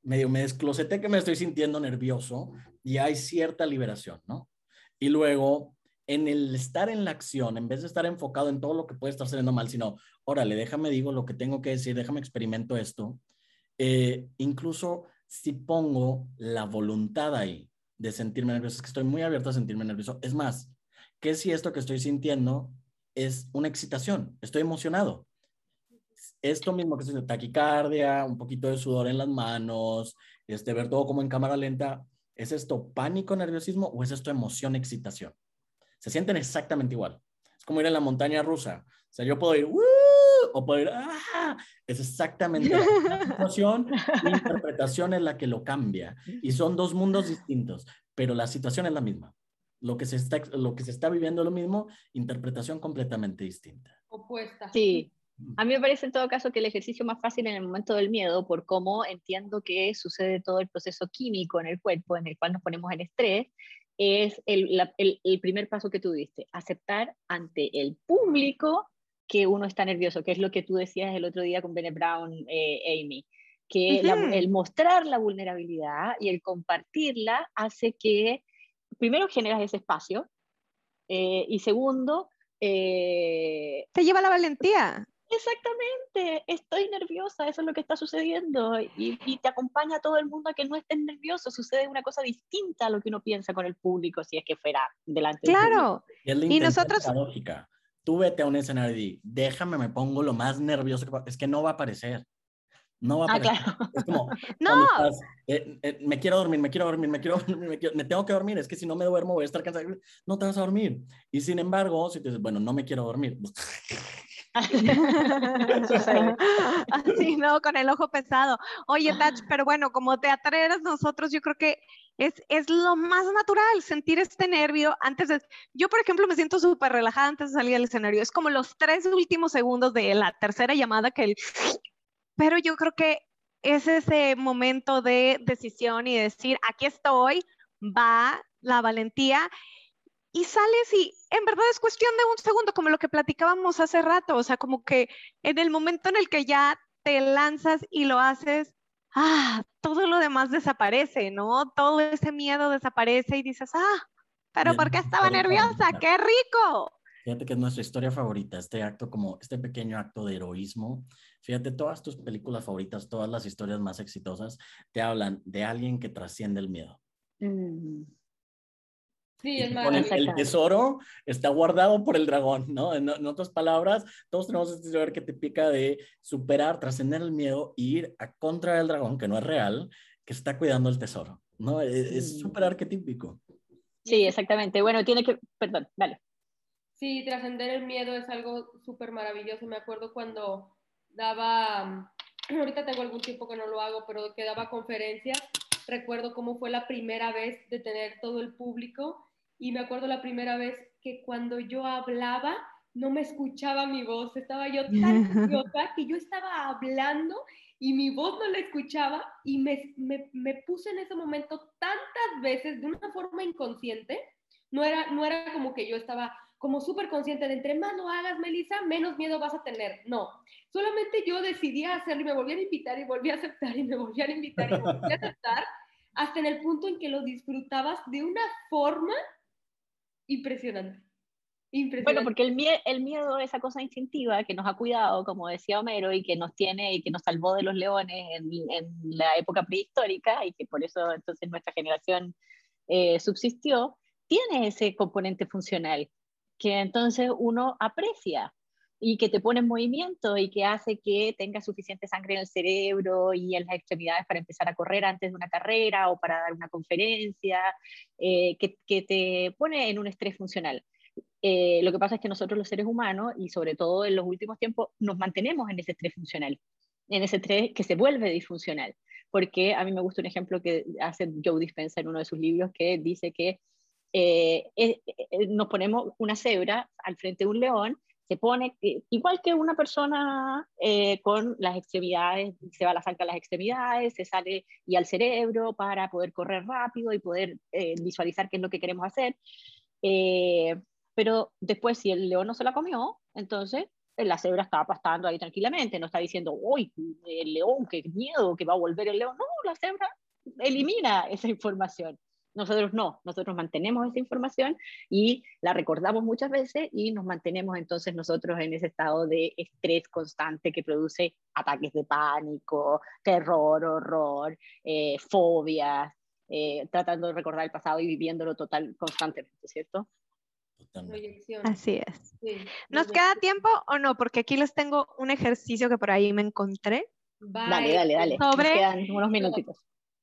medio me descloseté que me estoy sintiendo nervioso y hay cierta liberación, ¿no? Y luego, en el estar en la acción, en vez de estar enfocado en todo lo que puede estar saliendo mal, sino, órale, déjame digo lo que tengo que decir, déjame experimento esto, eh, incluso si pongo la voluntad ahí de sentirme nervioso, es que estoy muy abierto a sentirme nervioso. Es más, ¿qué si esto que estoy sintiendo es una excitación? Estoy emocionado esto mismo que es taquicardia, un poquito de sudor en las manos, este, ver todo como en cámara lenta, ¿es esto pánico, nerviosismo o es esto emoción, excitación? Se sienten exactamente igual. Es como ir a la montaña rusa. O sea, yo puedo ir, o puedo ir, ¡ah! Es exactamente la (laughs) situación, la interpretación es la que lo cambia. Y son dos mundos distintos, pero la situación es la misma. Lo que se está, lo que se está viviendo es lo mismo, interpretación completamente distinta. Opuesta. Sí, a mí me parece en todo caso que el ejercicio más fácil en el momento del miedo, por cómo entiendo que sucede todo el proceso químico en el cuerpo, en el cual nos ponemos en estrés, es el, el, primer paso que tú diste, aceptar ante el público que uno está nervioso, que es lo que tú decías el otro día con Bene Brown, eh, Amy, que el mostrar la vulnerabilidad y el compartirla hace que, primero, generas ese espacio eh, y segundo, eh, te lleva la valentía. Exactamente, estoy nerviosa, eso es lo que está sucediendo y, te acompaña todo el mundo a que no estés nervioso, sucede una cosa distinta a lo que uno piensa con el público si es que fuera delante claro. Claro, y, nosotros... Lógica. Tú vete a un escenario y di, déjame, me pongo lo más nervioso que es que no va a aparecer. No va a ah, claro. Es como, (laughs) no. Eh, eh, me quiero dormir, me quiero dormir, me quiero (laughs) dormir, me, tengo que dormir, es que si no me duermo voy a estar cansado. No te vas a dormir. Y sin embargo, si te dices, bueno, no me quiero dormir. (laughs) Así, ¿no? Con el ojo pesado. Oye, Tach, pero bueno, como teatreras nosotros, yo creo que es, es lo más natural sentir este nervio antes de... Yo, por ejemplo, me siento súper relajada antes de salir al escenario. Es como los tres últimos segundos de la tercera llamada que el pero yo creo que es ese momento de decisión y decir, aquí estoy, va la valentía y sales y en verdad es cuestión de un segundo, como lo que platicábamos hace rato, o sea, como que en el momento en el que ya te lanzas y lo haces, ah, todo lo demás desaparece, ¿no? Todo ese miedo desaparece y dices, ah, pero ¿por qué estaba nerviosa? ¡Qué rico! Fíjate que es nuestra historia favorita, este acto como, este pequeño acto de heroísmo. Fíjate, todas tus películas favoritas, todas las historias más exitosas, te hablan de alguien que trasciende el miedo. Mm. Sí, es el, el, tesoro está guardado por el dragón, ¿no? En, otras palabras, todos tenemos este saber que te pica de superar, trascender el miedo e ir a contra del dragón, que no es real, que está cuidando el tesoro, ¿no? E, es súper arquetípico. Sí, exactamente. Bueno, tiene que, perdón, dale. Sí, trascender el miedo es algo súper maravilloso. Me acuerdo cuando daba, (clears throat) ahorita tengo algún tiempo que no lo hago, pero que daba conferencias. Recuerdo cómo fue la primera vez de tener todo el público y me acuerdo la primera vez que cuando yo hablaba no me escuchaba mi voz. Estaba yo tan (laughs) nerviosa que yo estaba hablando y mi voz no la escuchaba y me, me, me puse en ese momento tantas veces de una forma inconsciente. No era, no era como que yo estaba como súper consciente de entre más lo hagas, Melissa, menos miedo vas a tener. No, solamente yo decidí hacerlo y me volvían a invitar y volví a aceptar y me volvían a invitar y volví a (laughs) aceptar hasta en el punto en que lo disfrutabas de una forma impresionante. Impresionante. Bueno, porque el, el miedo es esa cosa instintiva que nos ha cuidado, como decía Homero, y que nos tiene y que nos salvó de los leones en, en la época prehistórica y que por eso entonces nuestra generación eh, subsistió, tiene ese componente funcional que entonces uno aprecia y que te pone en movimiento y que hace que tengas suficiente sangre en el cerebro y en las extremidades para empezar a correr antes de una carrera o para dar una conferencia, eh, que, que, te pone en un estrés funcional. Eh, lo que pasa es que nosotros los seres humanos, y sobre todo en los últimos tiempos, nos mantenemos en ese estrés funcional, en ese estrés que se vuelve disfuncional. Porque a mí me gusta un ejemplo que hace Joe Dispenza en uno de sus libros que dice que eh, eh, eh, nos ponemos una cebra al frente de un león, se pone igual que una persona con las extremidades, se va la sangre a las extremidades, se sale y al cerebro para poder correr rápido y poder visualizar qué es lo que queremos hacer. pero después, si el león no se la comió, entonces la cebra estaba pastando ahí tranquilamente, no está diciendo, uy, el león, qué miedo, que va a volver el león. No, la cebra elimina esa información. Nosotros no, nosotros mantenemos esa información y la recordamos muchas veces y nos mantenemos entonces nosotros en ese estado de estrés constante que produce ataques de pánico, terror, horror, eh, fobias, eh, tratando de recordar el pasado y viviéndolo total constantemente, ¿cierto? Así es. ¿Nos queda tiempo o no? Porque aquí les tengo un ejercicio que por ahí me encontré. Dale, dale, dale. Sobre... Nos quedan unos minutitos.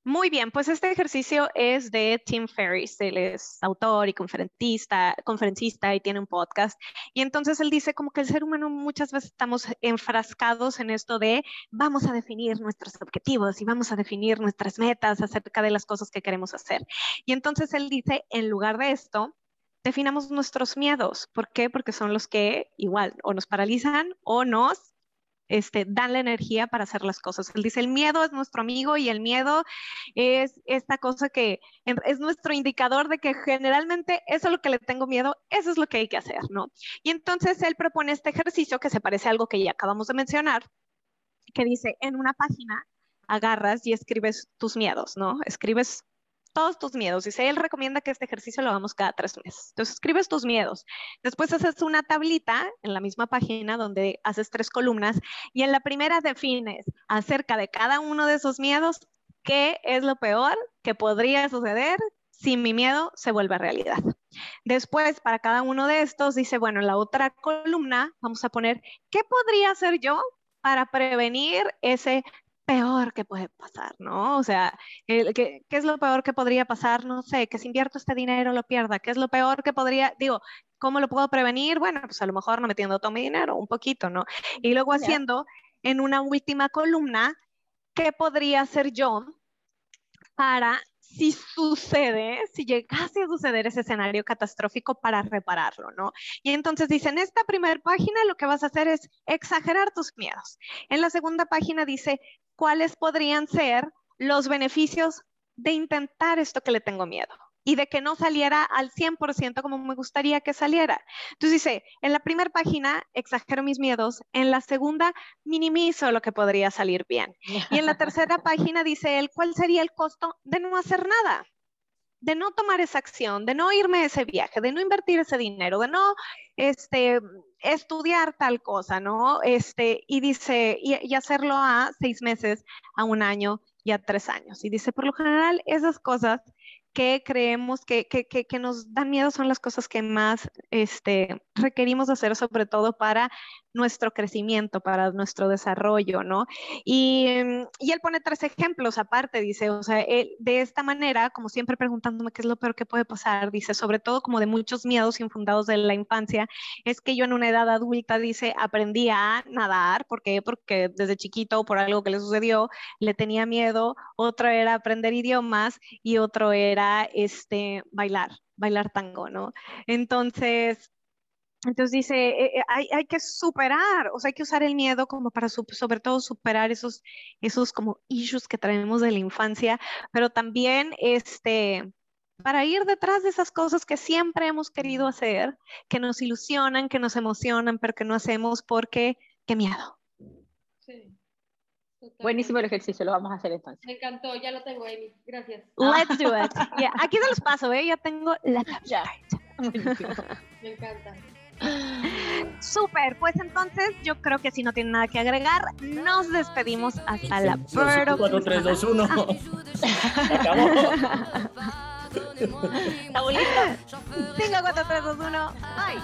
Muy bien, pues este ejercicio es de Tim Ferriss, él es autor y conferencista, conferencista y tiene un podcast. Y entonces él dice como que el ser humano muchas veces estamos enfrascados en esto de vamos a definir nuestros objetivos y vamos a definir nuestras metas acerca de las cosas que queremos hacer. Y entonces él dice, en lugar de esto, definamos nuestros miedos. ¿Por qué? Porque son los que igual o nos paralizan o nos este, dan la energía para hacer las cosas. Él dice, el miedo es nuestro amigo y el miedo es esta cosa que es nuestro indicador de que generalmente eso es lo que le tengo miedo, eso es lo que hay que hacer, ¿no? Y entonces él propone este ejercicio que se parece a algo que ya acabamos de mencionar, que dice, en una página agarras y escribes tus miedos, ¿no? Escribes todos tus miedos. Dice, él recomienda que este ejercicio lo hagamos cada tres meses. Entonces, escribes tus miedos. Después haces una tablita en la misma página donde haces tres columnas y en la primera defines acerca de cada uno de esos miedos qué es lo peor que podría suceder si mi miedo se vuelve realidad. Después, para cada uno de estos, dice, bueno, en la otra columna vamos a poner, ¿qué podría hacer yo para prevenir ese peor que puede pasar, ¿no? O sea, ¿qué, es lo peor que podría pasar? No sé, que si invierto este dinero lo pierda. ¿Qué es lo peor que podría, digo, cómo lo puedo prevenir? Bueno, pues a lo mejor no metiendo todo mi dinero, un poquito, ¿no? Y luego haciendo en una última columna, ¿qué podría hacer yo para si sucede, si llegase a suceder ese escenario catastrófico para repararlo, ¿no? Y entonces dice, en esta primera página lo que vas a hacer es exagerar tus miedos. En la segunda página dice, ¿cuáles podrían ser los beneficios de intentar esto que le tengo miedo? Y de que no saliera al 100% como me gustaría que saliera. Entonces dice, en la primera página exagero mis miedos, en la segunda minimizo lo que podría salir bien. Y en la tercera (laughs) página dice él, ¿cuál sería el costo de no hacer nada? de no tomar esa acción, de no irme a ese viaje, de no invertir ese dinero, de no este, estudiar tal cosa, ¿no? Este, y dice, y, y hacerlo a seis meses, a un año y a tres años. Y dice, por lo general, esas cosas que creemos que, que, que, nos dan miedo son las cosas que más este, requerimos hacer, sobre todo para nuestro crecimiento, para nuestro desarrollo, ¿no? Y, mm, y él pone tres ejemplos aparte, dice, o sea, de esta manera, como siempre preguntándome qué es lo peor que puede pasar, dice, sobre todo como de muchos miedos infundados de la infancia, es que yo en una edad adulta, dice, aprendí a nadar, ¿por qué? Porque desde chiquito, por algo que le sucedió, le tenía miedo, otro era aprender idiomas y otro era este, bailar, bailar tango, ¿no? Entonces, entonces dice, eh, eh, hay, hay, que superar, o sea, hay que usar el miedo como para sobre todo superar esos, esos como issues que traemos de la infancia, pero también este, para ir detrás de esas cosas que siempre hemos querido hacer, que nos ilusionan, que nos emocionan, pero que no hacemos porque, qué miedo. Sí. Buenísimo el ejercicio, lo vamos a hacer entonces. Me encantó, ya lo tengo, Amy. Gracias. Let's do it. (laughs) Aquí se los paso, ¿eh? Ya tengo la ya. Me encanta. Súper, pues entonces yo creo que si no tienen nada que agregar, nos despedimos hasta la próxima. 4, 3, 2, 1. acabó. ¿Está bonito? 5, 4, 3, 2, 1. Bye.